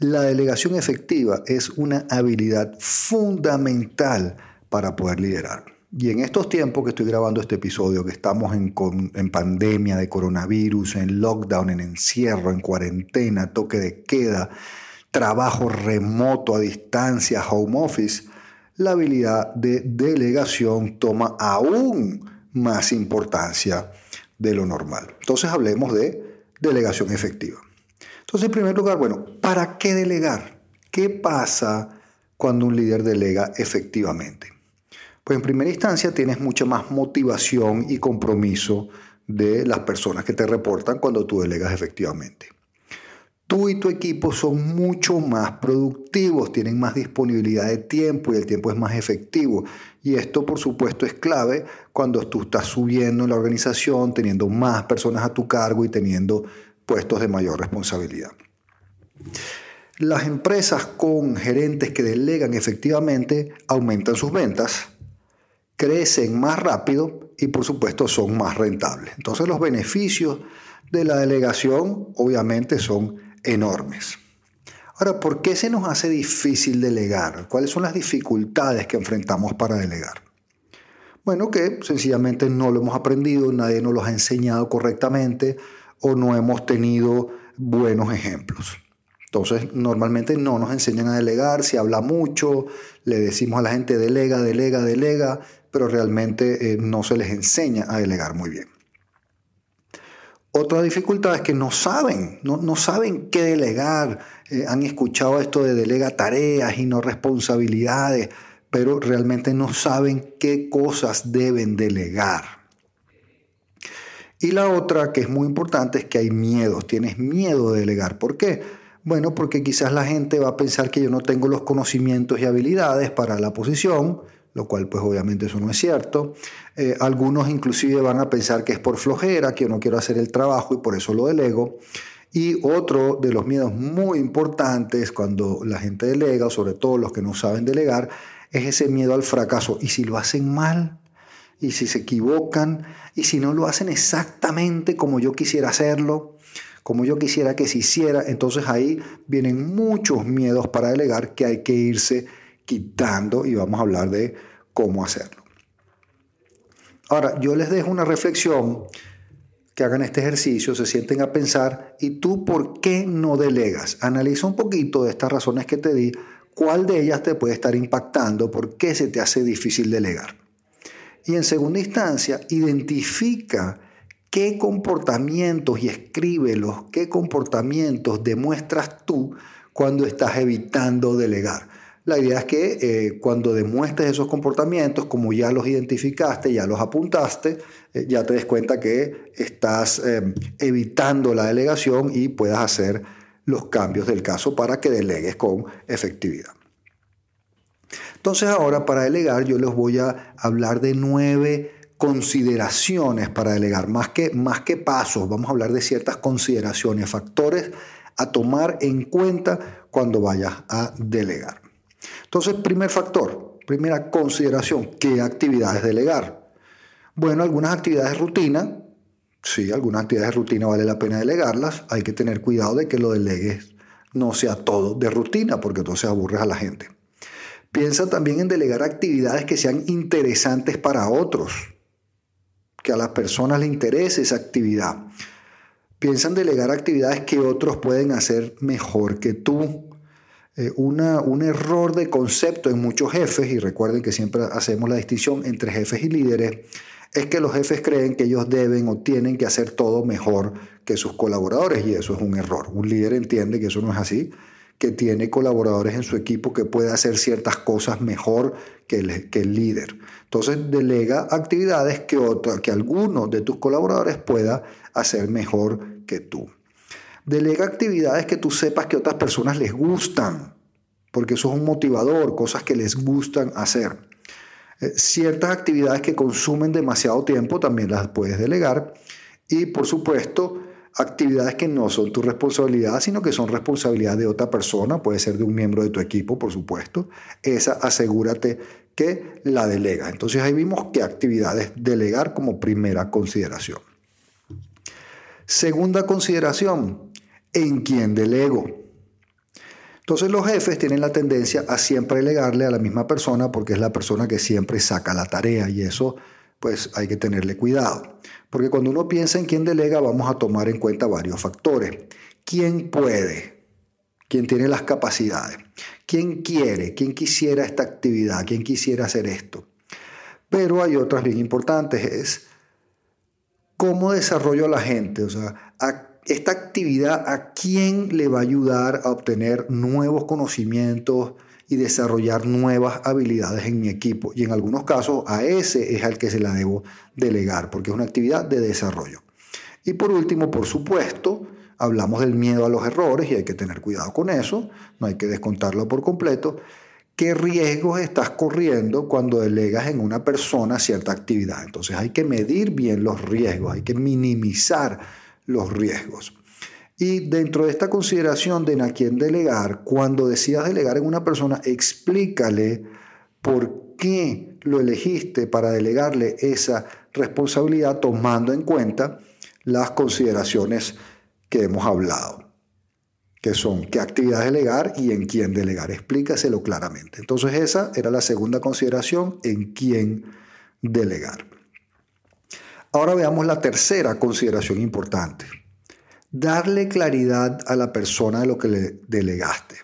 La delegación efectiva es una habilidad fundamental para poder liderar. Y en estos tiempos que estoy grabando este episodio, que estamos en, pandemia de coronavirus, en lockdown, en encierro, en cuarentena, toque de queda, trabajo remoto a distancia, home office, la habilidad de delegación toma aún más importancia de lo normal. Entonces hablemos de delegación efectiva. Entonces, en primer lugar, bueno, ¿para qué delegar? ¿Qué pasa cuando un líder delega efectivamente? Pues en primera instancia tienes mucha más motivación y compromiso de las personas que te reportan cuando tú delegas efectivamente. Tú y tu equipo son mucho más productivos, tienen más disponibilidad de tiempo y el tiempo es más efectivo. Y esto, por supuesto, es clave cuando tú estás subiendo en la organización, teniendo más personas a tu cargo y teniendo puestos de mayor responsabilidad. Las empresas con gerentes que delegan efectivamente aumentan sus ventas, crecen más rápido y por supuesto son más rentables. Entonces los beneficios de la delegación obviamente son enormes. Ahora, ¿por qué se nos hace difícil delegar? ¿Cuáles son las dificultades que enfrentamos para delegar? Bueno, que sencillamente no lo hemos aprendido, nadie nos lo ha enseñado correctamente, o no hemos tenido buenos ejemplos. Entonces, normalmente no nos enseñan a delegar, se habla mucho, le decimos a la gente delega, delega, delega, pero realmente eh, no se les enseña a delegar muy bien. Otra dificultad es que no saben, no, saben qué delegar. Eh, han escuchado esto de delega tareas y no responsabilidades, pero realmente no saben qué cosas deben delegar. Y la otra que es muy importante es que hay miedos, tienes miedo de delegar. ¿Por qué? Bueno, porque quizás la gente va a pensar que yo no tengo los conocimientos y habilidades para la posición, lo cual pues obviamente eso no es cierto. Eh, algunos inclusive van a pensar que es por flojera, que yo no quiero hacer el trabajo y por eso lo delego. Y otro de los miedos muy importantes cuando la gente delega, sobre todo los que no saben delegar, es ese miedo al fracaso. ¿Y si lo hacen mal? Y si se equivocan y si no lo hacen exactamente como yo quisiera hacerlo, como yo quisiera que se hiciera, entonces ahí vienen muchos miedos para delegar que hay que irse quitando y vamos a hablar de cómo hacerlo. Ahora, yo les dejo una reflexión, que hagan este ejercicio, se sienten a pensar, ¿y tú por qué no delegas? Analiza un poquito de estas razones que te di, cuál de ellas te puede estar impactando, por qué se te hace difícil delegar. Y en segunda instancia, identifica qué comportamientos y escríbelos, qué comportamientos demuestras tú cuando estás evitando delegar. La idea es que eh, cuando demuestres esos comportamientos, como ya los identificaste, ya los apuntaste, eh, ya te des cuenta que estás eh, evitando la delegación y puedas hacer los cambios del caso para que delegues con efectividad. Entonces ahora para delegar yo les voy a hablar de nueve consideraciones para delegar, más que, más que pasos, vamos a hablar de ciertas consideraciones, factores a tomar en cuenta cuando vayas a delegar. Entonces, primer factor, primera consideración, ¿qué actividades delegar? Bueno, algunas actividades de rutina, sí, algunas actividades de rutina vale la pena delegarlas, hay que tener cuidado de que lo delegues no sea todo de rutina, porque entonces aburres a la gente. Piensa también en delegar actividades que sean interesantes para otros, que a las personas les interese esa actividad. Piensa en delegar actividades que otros pueden hacer mejor que tú. Eh, un error de concepto en muchos jefes, y recuerden que siempre hacemos la distinción entre jefes y líderes, es que los jefes creen que ellos deben o tienen que hacer todo mejor que sus colaboradores, y eso es un error. Un líder entiende que eso no es así que tiene colaboradores en su equipo que puede hacer ciertas cosas mejor que el, que el líder. Entonces delega actividades que, que alguno de tus colaboradores pueda hacer mejor que tú. Delega actividades que tú sepas que otras personas les gustan, porque eso es un motivador, cosas que les gustan hacer. Eh, ciertas actividades que consumen demasiado tiempo también las puedes delegar. Y por supuesto, actividades que no son tu responsabilidad, sino que son responsabilidad de otra persona, puede ser de un miembro de tu equipo, por supuesto. Esa asegúrate que la delega. Entonces ahí vimos qué actividades delegar como primera consideración. Segunda consideración, ¿en quién delego? Entonces los jefes tienen la tendencia a siempre delegarle a la misma persona porque es la persona que siempre saca la tarea y eso pues hay que tenerle cuidado. Porque cuando uno piensa en quién delega vamos a tomar en cuenta varios factores. ¿Quién puede? ¿Quién tiene las capacidades? ¿Quién quiere? ¿Quién quisiera esta actividad? ¿Quién quisiera hacer esto? Pero hay otras bien importantes, es cómo desarrollo a la gente, o sea, esta actividad a quién le va a ayudar a obtener nuevos conocimientos, y desarrollar nuevas habilidades en mi equipo. Y en algunos casos a ese es al que se la debo delegar, porque es una actividad de desarrollo. Y por último, por supuesto, hablamos del miedo a los errores y hay que tener cuidado con eso, no hay que descontarlo por completo. ¿Qué riesgos estás corriendo cuando delegas en una persona cierta actividad? Entonces hay que medir bien los riesgos, hay que minimizar los riesgos. Y dentro de esta consideración de a quién delegar, cuando decidas delegar en una persona, explícale por qué lo elegiste para delegarle esa responsabilidad tomando en cuenta las consideraciones que hemos hablado, que son qué actividad delegar y en quién delegar. Explícaselo claramente. Entonces esa era la segunda consideración, en quién delegar. Ahora veamos la tercera consideración importante darle claridad a la persona de lo que le delegaste.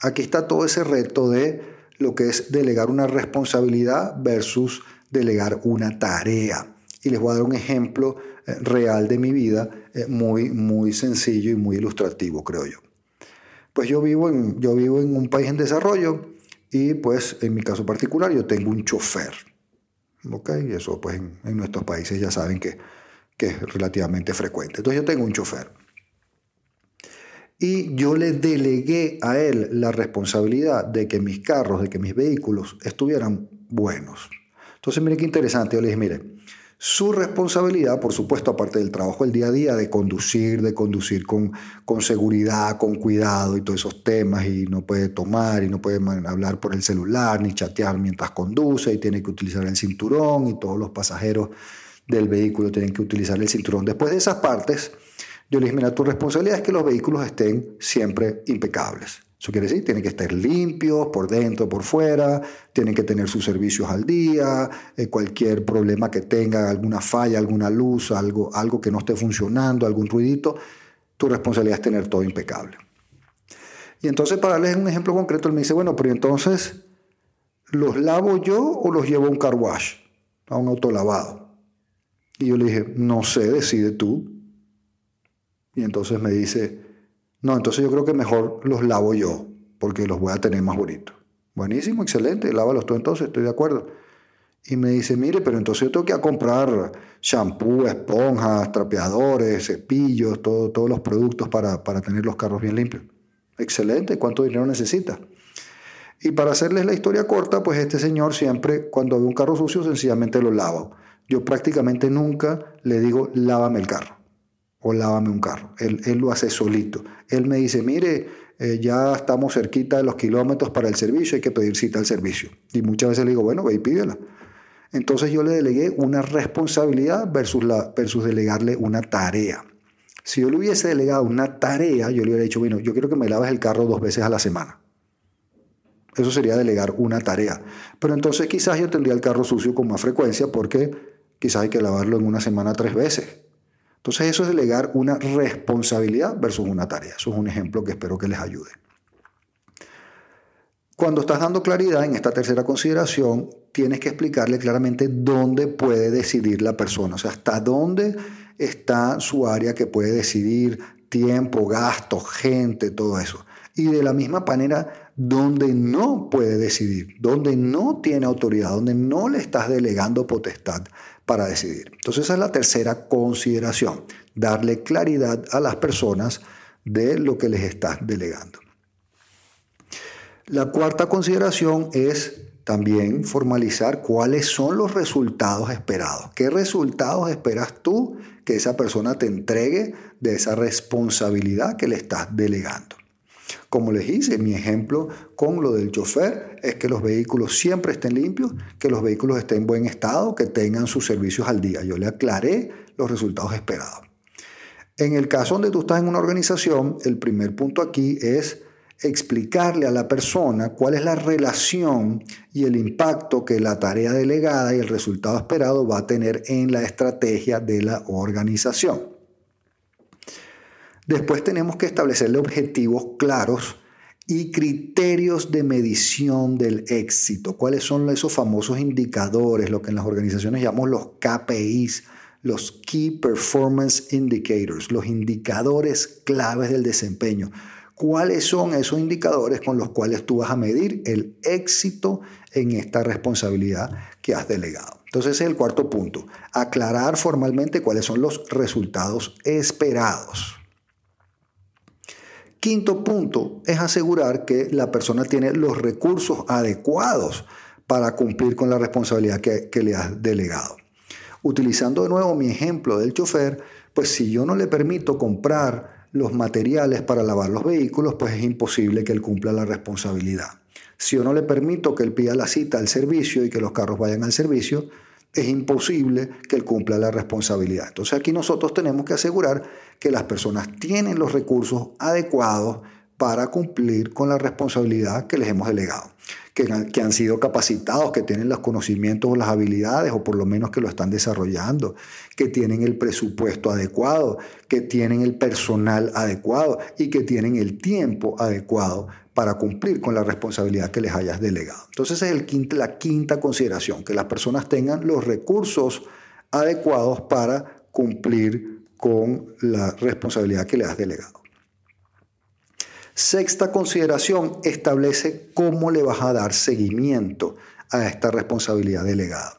Aquí está todo ese reto de lo que es delegar una responsabilidad versus delegar una tarea. Y les voy a dar un ejemplo eh, real de mi vida, eh, muy, muy sencillo y muy ilustrativo, creo yo. Pues yo vivo, en, yo vivo en un país en desarrollo y pues en mi caso particular yo tengo un chofer. ¿Ok? Eso pues en, en nuestros países ya saben que, que es relativamente frecuente. Entonces yo tengo un chofer y yo le delegué a él la responsabilidad de que mis carros, de que mis vehículos estuvieran buenos. Entonces, mire qué interesante, yo le dije, mire, su responsabilidad, por supuesto, aparte del trabajo del día a día, de conducir, de conducir con, con seguridad, con cuidado y todos esos temas, y no puede tomar y no puede hablar por el celular ni chatear mientras conduce y tiene que utilizar el cinturón y todos los pasajeros del vehículo tienen que utilizar el cinturón. Después de esas partes, yo le dije, mira, tu responsabilidad es que los vehículos estén siempre impecables. Eso quiere decir, tienen que estar limpios por dentro, por fuera, tienen que tener sus servicios al día, eh, cualquier problema que tenga, alguna falla, alguna luz, algo, algo que no esté funcionando, algún ruidito, tu responsabilidad es tener todo impecable. Y entonces, para darles un ejemplo concreto, él me dice, bueno, pero entonces, ¿los lavo yo o los llevo a un car wash, a un autolavado? Y yo le dije, no sé, decide tú. Y entonces me dice, no, entonces yo creo que mejor los lavo yo, porque los voy a tener más bonitos. Buenísimo, excelente, lávalos tú entonces, estoy de acuerdo. Y me dice, mire, pero entonces yo tengo que comprar shampoo, esponjas, trapeadores, cepillos, todos los productos para, para tener los carros bien limpios. Excelente, ¿cuánto dinero necesita? Y para hacerles la historia corta, pues este señor siempre, cuando ve un carro sucio, sencillamente lo lava. Yo prácticamente nunca le digo, lávame el carro o lávame un carro. Él, lo hace solito. Él me dice, mire, eh, ya estamos cerquita de los kilómetros para el servicio, hay que pedir cita al servicio. Y muchas veces le digo, bueno, ve y pídela. Entonces yo le delegué una responsabilidad versus, versus delegarle una tarea. Si yo le hubiese delegado una tarea, yo le hubiera dicho, bueno, yo quiero que me laves el carro dos veces a la semana. Eso sería delegar una tarea. Pero entonces quizás yo tendría el carro sucio con más frecuencia porque quizás hay que lavarlo en una semana tres veces. Entonces eso es delegar una responsabilidad versus una tarea. Eso es un ejemplo que espero que les ayude. Cuando estás dando claridad en esta tercera consideración, tienes que explicarle claramente dónde puede decidir la persona, o sea, hasta dónde está su área que puede decidir tiempo, gasto, gente, todo eso. Y de la misma manera, donde no puede decidir, donde no tiene autoridad, donde no le estás delegando potestad, para decidir. Entonces esa es la tercera consideración, darle claridad a las personas de lo que les estás delegando. La cuarta consideración es también formalizar cuáles son los resultados esperados. ¿Qué resultados esperas tú que esa persona te entregue de esa responsabilidad que le estás delegando? Como les hice, mi ejemplo con lo del chofer es que los vehículos siempre estén limpios, que los vehículos estén en buen estado, que tengan sus servicios al día. Yo le aclaré los resultados esperados. En el caso donde tú estás en una organización, el primer punto aquí es explicarle a la persona cuál es la relación y el impacto que la tarea delegada y el resultado esperado va a tener en la estrategia de la organización. Después tenemos que establecerle objetivos claros y criterios de medición del éxito. ¿Cuáles son esos famosos indicadores, lo que en las organizaciones llamamos los KPIs, los Key Performance Indicators, los indicadores claves del desempeño? ¿Cuáles son esos indicadores con los cuales tú vas a medir el éxito en esta responsabilidad que has delegado? Entonces ese es el cuarto punto, aclarar formalmente cuáles son los resultados esperados. Quinto punto es asegurar que la persona tiene los recursos adecuados para cumplir con la responsabilidad que, le has delegado. Utilizando de nuevo mi ejemplo del chofer, pues si yo no le permito comprar los materiales para lavar los vehículos, pues es imposible que él cumpla la responsabilidad. Si yo no le permito que él pida la cita al servicio y que los carros vayan al servicio, es imposible que él cumpla la responsabilidad. Entonces aquí nosotros tenemos que asegurar que las personas tienen los recursos adecuados para cumplir con la responsabilidad que les hemos delegado que, han sido capacitados, que tienen los conocimientos o las habilidades, o por lo menos que lo están desarrollando, que tienen el presupuesto adecuado, que tienen el personal adecuado y que tienen el tiempo adecuado para cumplir con la responsabilidad que les hayas delegado. Entonces es la quinta consideración, que las personas tengan los recursos adecuados para cumplir con la responsabilidad que les has delegado. Sexta consideración, establece cómo le vas a dar seguimiento a esta responsabilidad delegada.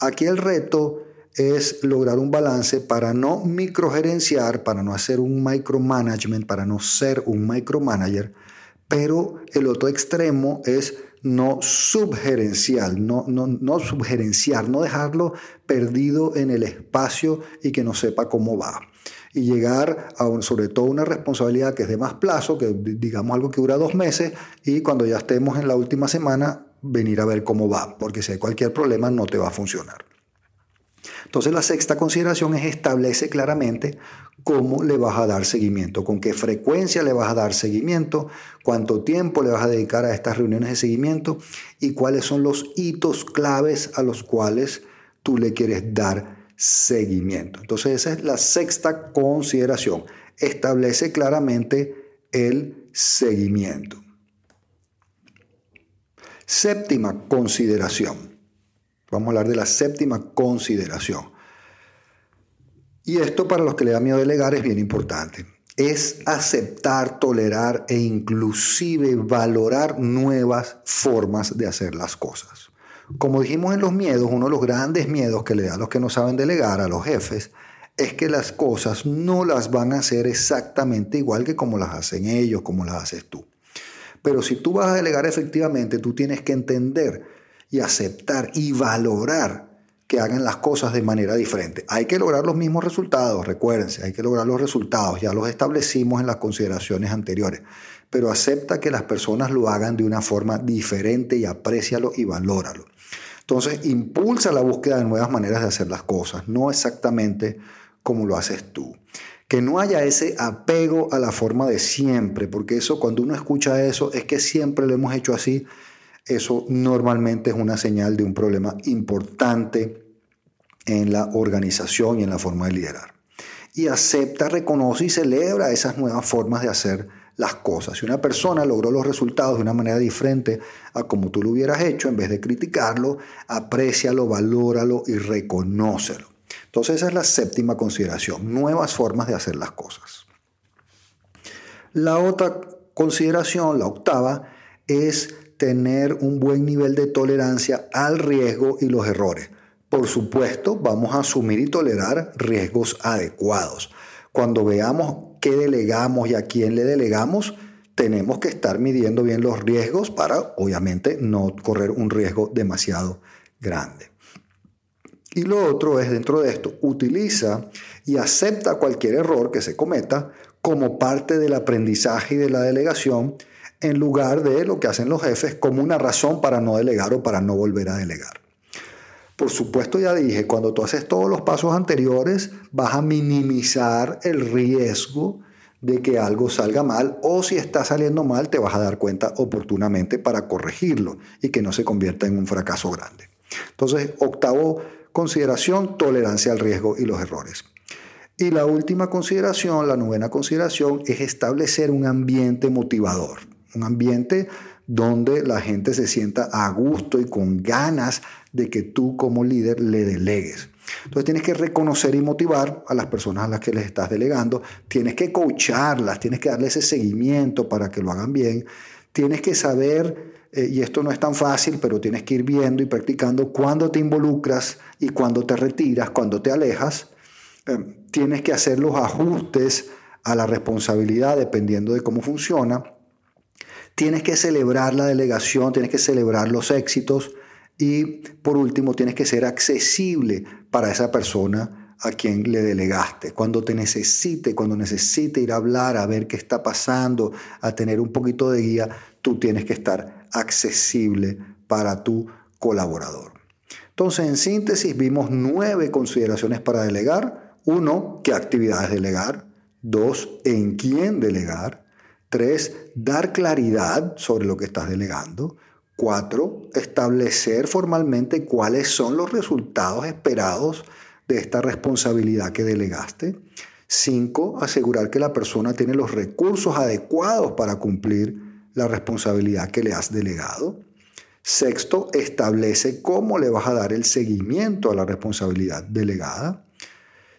Aquí el reto es lograr un balance para no microgerenciar, para no hacer un micromanagement, para no ser un micromanager, pero el otro extremo es no subgerencial, no, no, no subgerenciar, no dejarlo perdido en el espacio y que no sepa cómo va y llegar a sobre todo una responsabilidad que es de más plazo, que digamos algo que dura dos meses, y cuando ya estemos en la última semana, venir a ver cómo va, porque si hay cualquier problema no te va a funcionar. Entonces la sexta consideración es establece claramente cómo le vas a dar seguimiento, con qué frecuencia le vas a dar seguimiento, cuánto tiempo le vas a dedicar a estas reuniones de seguimiento y cuáles son los hitos claves a los cuales tú le quieres dar seguimiento. Entonces esa es la sexta consideración. Establece claramente el seguimiento. Séptima consideración. Vamos a hablar de la séptima consideración. Y esto para los que le da miedo delegar es bien importante. Es aceptar, tolerar e inclusive valorar nuevas formas de hacer las cosas. Como dijimos en los miedos, uno de los grandes miedos que le da a los que no saben delegar, a los jefes, es que las cosas no las van a hacer exactamente igual que como las hacen ellos, como las haces tú. Pero si tú vas a delegar efectivamente, tú tienes que entender y aceptar y valorar que hagan las cosas de manera diferente. Hay que lograr los mismos resultados, recuérdense, hay que lograr los resultados, ya los establecimos en las consideraciones anteriores, pero acepta que las personas lo hagan de una forma diferente y aprécialo y valóralo. Entonces, impulsa la búsqueda de nuevas maneras de hacer las cosas, no exactamente como lo haces tú. Que no haya ese apego a la forma de siempre, porque eso cuando uno escucha eso es que siempre lo hemos hecho así, eso normalmente es una señal de un problema importante en la organización y en la forma de liderar. Y acepta, reconoce y celebra esas nuevas formas de hacer las cosas. Si una persona logró los resultados de una manera diferente a como tú lo hubieras hecho, en vez de criticarlo, aprécialo, valóralo y reconócelo. Entonces esa es la séptima consideración, nuevas formas de hacer las cosas. La otra consideración, la octava, es tener un buen nivel de tolerancia al riesgo y los errores. Por supuesto, vamos a asumir y tolerar riesgos adecuados. Cuando veamos qué delegamos y a quién le delegamos, tenemos que estar midiendo bien los riesgos para, obviamente, no correr un riesgo demasiado grande. Y lo otro es dentro de esto, utiliza y acepta cualquier error que se cometa como parte del aprendizaje y de la delegación en lugar de lo que hacen los jefes como una razón para no delegar o para no volver a delegar. Por supuesto, ya dije, cuando tú haces todos los pasos anteriores, vas a minimizar el riesgo de que algo salga mal o si está saliendo mal, te vas a dar cuenta oportunamente para corregirlo y que no se convierta en un fracaso grande. Entonces, octavo consideración, tolerancia al riesgo y los errores. Y la última consideración, la novena consideración, es establecer un ambiente motivador, un ambiente donde la gente se sienta a gusto y con ganas de que tú como líder le delegues. Entonces tienes que reconocer y motivar a las personas a las que les estás delegando, tienes que coacharlas, tienes que darle ese seguimiento para que lo hagan bien, tienes que saber, eh, y esto no es tan fácil, pero tienes que ir viendo y practicando cuándo te involucras y cuándo te retiras, cuándo te alejas, eh, tienes que hacer los ajustes a la responsabilidad dependiendo de cómo funciona, tienes que celebrar la delegación, tienes que celebrar los éxitos, y por último, tienes que ser accesible para esa persona a quien le delegaste. Cuando te necesite, cuando necesite ir a hablar, a ver qué está pasando, a tener un poquito de guía, tú tienes que estar accesible para tu colaborador. Entonces, en síntesis, vimos nueve consideraciones para delegar. Uno, qué actividades delegar. Dos, en quién delegar. Tres, dar claridad sobre lo que estás delegando. Cuatro, establecer formalmente cuáles son los resultados esperados de esta responsabilidad que delegaste. Cinco, asegurar que la persona tiene los recursos adecuados para cumplir la responsabilidad que le has delegado. Sexto, establece cómo le vas a dar el seguimiento a la responsabilidad delegada.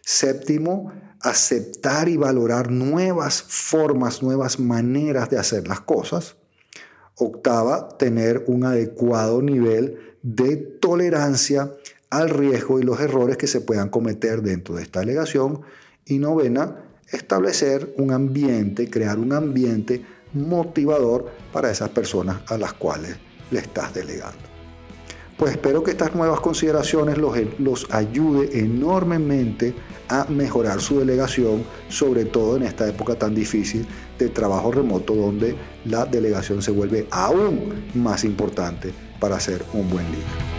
Séptimo, aceptar y valorar nuevas formas, nuevas maneras de hacer las cosas. Octava, tener un adecuado nivel de tolerancia al riesgo y los errores que se puedan cometer dentro de esta delegación. Y novena, establecer un ambiente, crear un ambiente motivador para esas personas a las cuales le estás delegando. Pues espero que estas nuevas consideraciones los, los ayude enormemente a mejorar su delegación, sobre todo en esta época tan difícil de trabajo remoto donde la delegación se vuelve aún más importante para ser un buen líder.